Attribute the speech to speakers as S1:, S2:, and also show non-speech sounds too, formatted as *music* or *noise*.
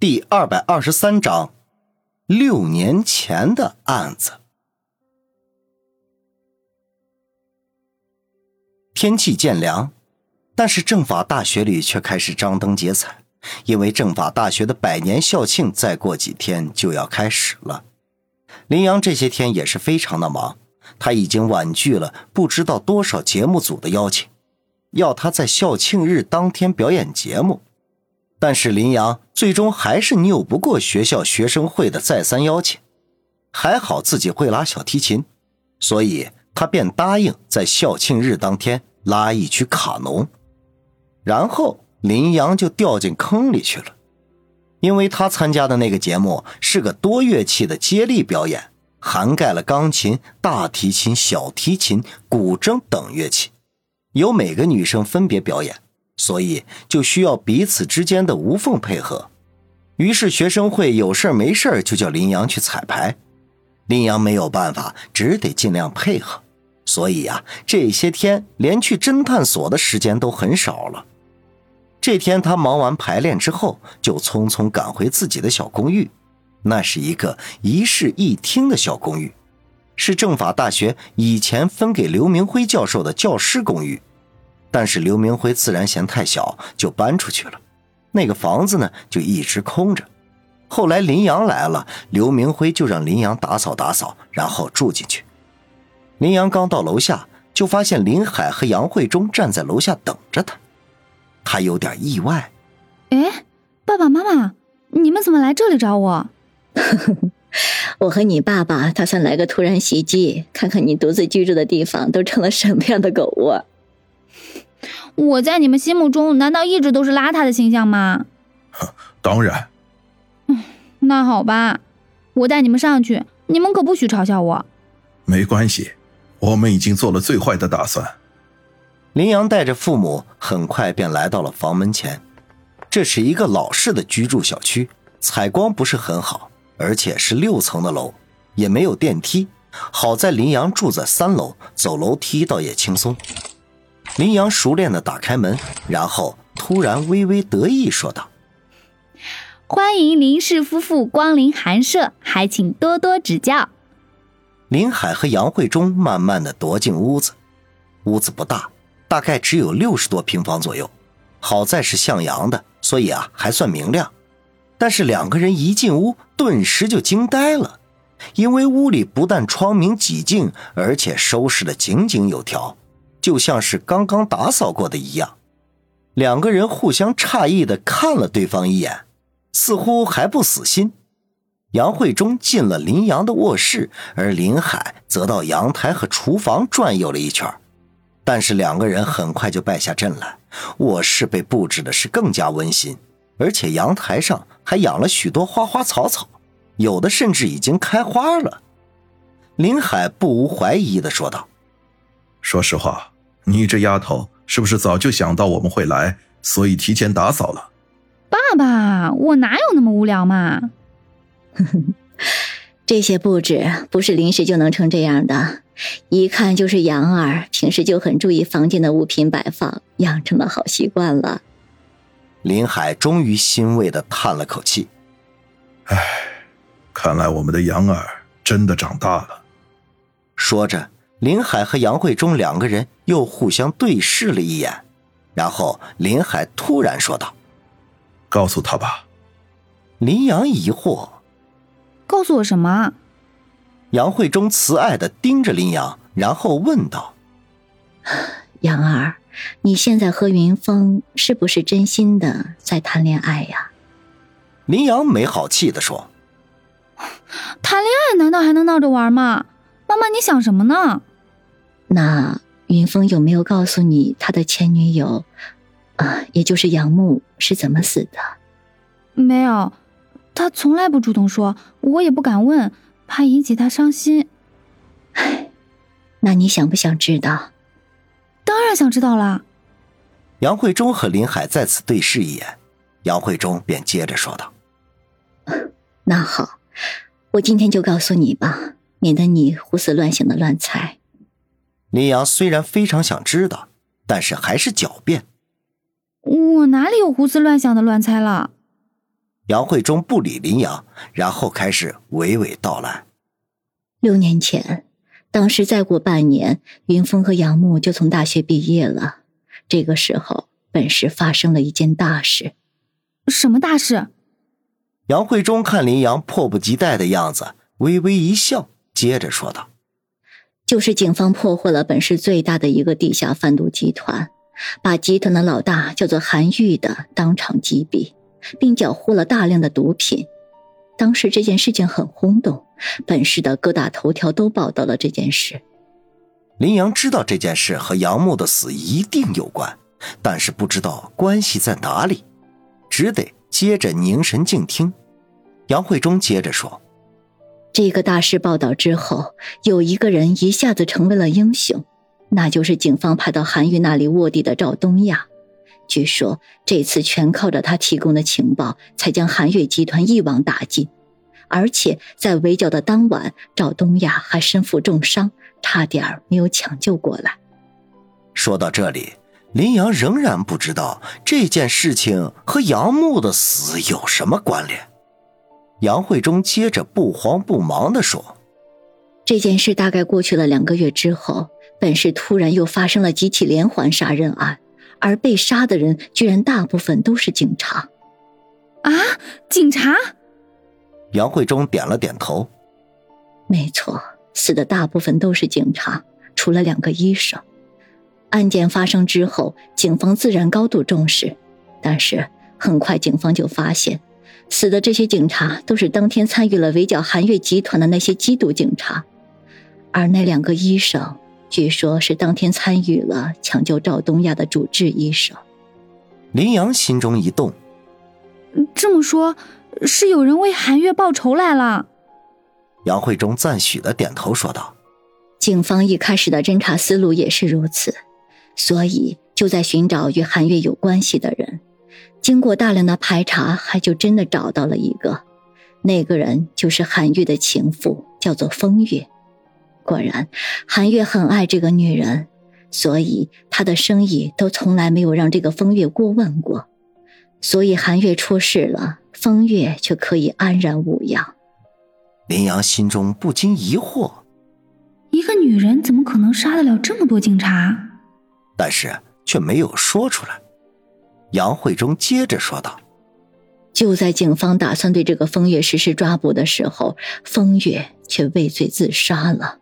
S1: 第二百二十三章，六年前的案子。天气渐凉，但是政法大学里却开始张灯结彩，因为政法大学的百年校庆再过几天就要开始了。林阳这些天也是非常的忙，他已经婉拒了不知道多少节目组的邀请，要他在校庆日当天表演节目。但是林阳最终还是拗不过学校学生会的再三邀请，还好自己会拉小提琴，所以他便答应在校庆日当天拉一曲卡农。然后林阳就掉进坑里去了，因为他参加的那个节目是个多乐器的接力表演，涵盖了钢琴、大提琴、小提琴、古筝等乐器，由每个女生分别表演。所以就需要彼此之间的无缝配合，于是学生会有事没事就叫林阳去彩排，林阳没有办法，只得尽量配合。所以呀，这些天连去侦探所的时间都很少了。这天他忙完排练之后，就匆匆赶回自己的小公寓，那是一个一室一厅的小公寓，是政法大学以前分给刘明辉教授的教师公寓。但是刘明辉自然嫌太小，就搬出去了。那个房子呢，就一直空着。后来林阳来了，刘明辉就让林阳打扫打扫，然后住进去。林阳刚到楼下，就发现林海和杨慧忠站在楼下等着他。他有点意外。
S2: 哎，爸爸妈妈，你们怎么来这里找我？*laughs*
S3: 我和你爸爸打算来个突然袭击，看看你独自居住的地方都成了什么样的狗窝。
S2: 我在你们心目中难道一直都是邋遢的形象吗？*laughs*
S4: 当然。
S2: 嗯，那好吧，我带你们上去，你们可不许嘲笑我。
S4: 没关系，我们已经做了最坏的打算。
S1: 林阳带着父母很快便来到了房门前。这是一个老式的居住小区，采光不是很好，而且是六层的楼，也没有电梯。好在林阳住在三楼，走楼梯倒也轻松。林阳熟练的打开门，然后突然微微得意说道：“
S2: 欢迎林氏夫妇光临寒舍，还请多多指教。”
S1: 林海和杨慧忠慢慢的踱进屋子，屋子不大，大概只有六十多平方左右。好在是向阳的，所以啊还算明亮。但是两个人一进屋，顿时就惊呆了，因为屋里不但窗明几净，而且收拾的井井有条。就像是刚刚打扫过的一样，两个人互相诧异的看了对方一眼，似乎还不死心。杨慧忠进了林阳的卧室，而林海则到阳台和厨房转悠了一圈，但是两个人很快就败下阵来。卧室被布置的是更加温馨，而且阳台上还养了许多花花草草，有的甚至已经开花了。林海不无怀疑的说道。
S4: 说实话，你这丫头是不是早就想到我们会来，所以提前打扫了？
S2: 爸爸，我哪有那么无聊嘛？*laughs*
S3: 这些布置不是临时就能成这样的，一看就是杨儿平时就很注意房间的物品摆放，养成了好习惯了。
S1: 林海终于欣慰的叹了口气：“
S4: 唉，看来我们的杨儿真的长大了。”
S1: 说着。林海和杨慧中两个人又互相对视了一眼，然后林海突然说道：“
S4: 告诉他吧。”
S1: 林阳疑惑：“
S2: 告诉我什么？”
S1: 杨慧中慈爱的盯着林阳，然后问道：“
S3: 杨儿，你现在和云峰是不是真心的在谈恋爱呀？”
S1: 林阳没好气的说：“
S2: 谈恋爱难道还能闹着玩吗？妈妈，你想什么呢？”
S3: 那云峰有没有告诉你他的前女友，啊，也就是杨木是怎么死的？
S2: 没有，他从来不主动说，我也不敢问，怕引起他伤心。
S3: 唉，那你想不想知道？
S2: 当然想知道了。
S1: 杨慧忠和林海再次对视一眼，杨慧忠便接着说道：“ *laughs*
S3: 那好，我今天就告诉你吧，免得你胡思乱想的乱猜。”
S1: 林阳虽然非常想知道，但是还是狡辩：“
S2: 我哪里有胡思乱想的乱猜了？”
S1: 杨慧忠不理林阳，然后开始娓娓道来：
S3: 六年前，当时再过半年，云峰和杨木就从大学毕业了。这个时候，本市发生了一件大事。
S2: 什么大事？
S1: 杨慧忠看林阳迫不及待的样子，微微一笑，接着说道：“
S3: 就是警方破获了本市最大的一个地下贩毒集团，把集团的老大叫做韩玉的当场击毙，并缴获了大量的毒品。当时这件事情很轰动，本市的各大头条都报道了这件事。”
S1: 林阳知道这件事和杨木的死一定有关，但是不知道关系在哪里，只得接着凝神静听。杨慧忠接着说：“
S3: 这个大事报道之后，有一个人一下子成为了英雄，那就是警方派到韩愈那里卧底的赵东亚。据说这次全靠着他提供的情报，才将韩愈集团一网打尽。而且在围剿的当晚，赵东亚还身负重伤，差点没有抢救过来。”
S1: 说到这里，林阳仍然不知道这件事情和杨木的死有什么关联。杨慧中接着不慌不忙地说：“
S3: 这件事大概过去了两个月之后，本市突然又发生了几起连环杀人案，而被杀的人居然大部分都是警察。”
S2: 啊，警察！
S1: 杨慧中点了点头：“
S3: 没错，死的大部分都是警察，除了两个医生。案件发生之后，警方自然高度重视，但是很快警方就发现。”死的这些警察都是当天参与了围剿韩月集团的那些缉毒警察，而那两个医生，据说是当天参与了抢救赵东亚的主治医生。
S1: 林阳心中一动，
S2: 这么说，是有人为韩月报仇来了。
S1: 杨慧忠赞许的点头说道：“
S3: 警方一开始的侦查思路也是如此，所以就在寻找与韩月有关系的人。”经过大量的排查，还就真的找到了一个，那个人就是韩月的情妇，叫做风月。果然，韩月很爱这个女人，所以他的生意都从来没有让这个风月过问过。所以韩月出事了，风月却可以安然无恙。
S1: 林阳心中不禁疑惑：
S2: 一个女人怎么可能杀得了这么多警察？
S1: 但是却没有说出来。杨慧忠接着说道：“
S3: 就在警方打算对这个风月实施抓捕的时候，风月却畏罪自杀了。”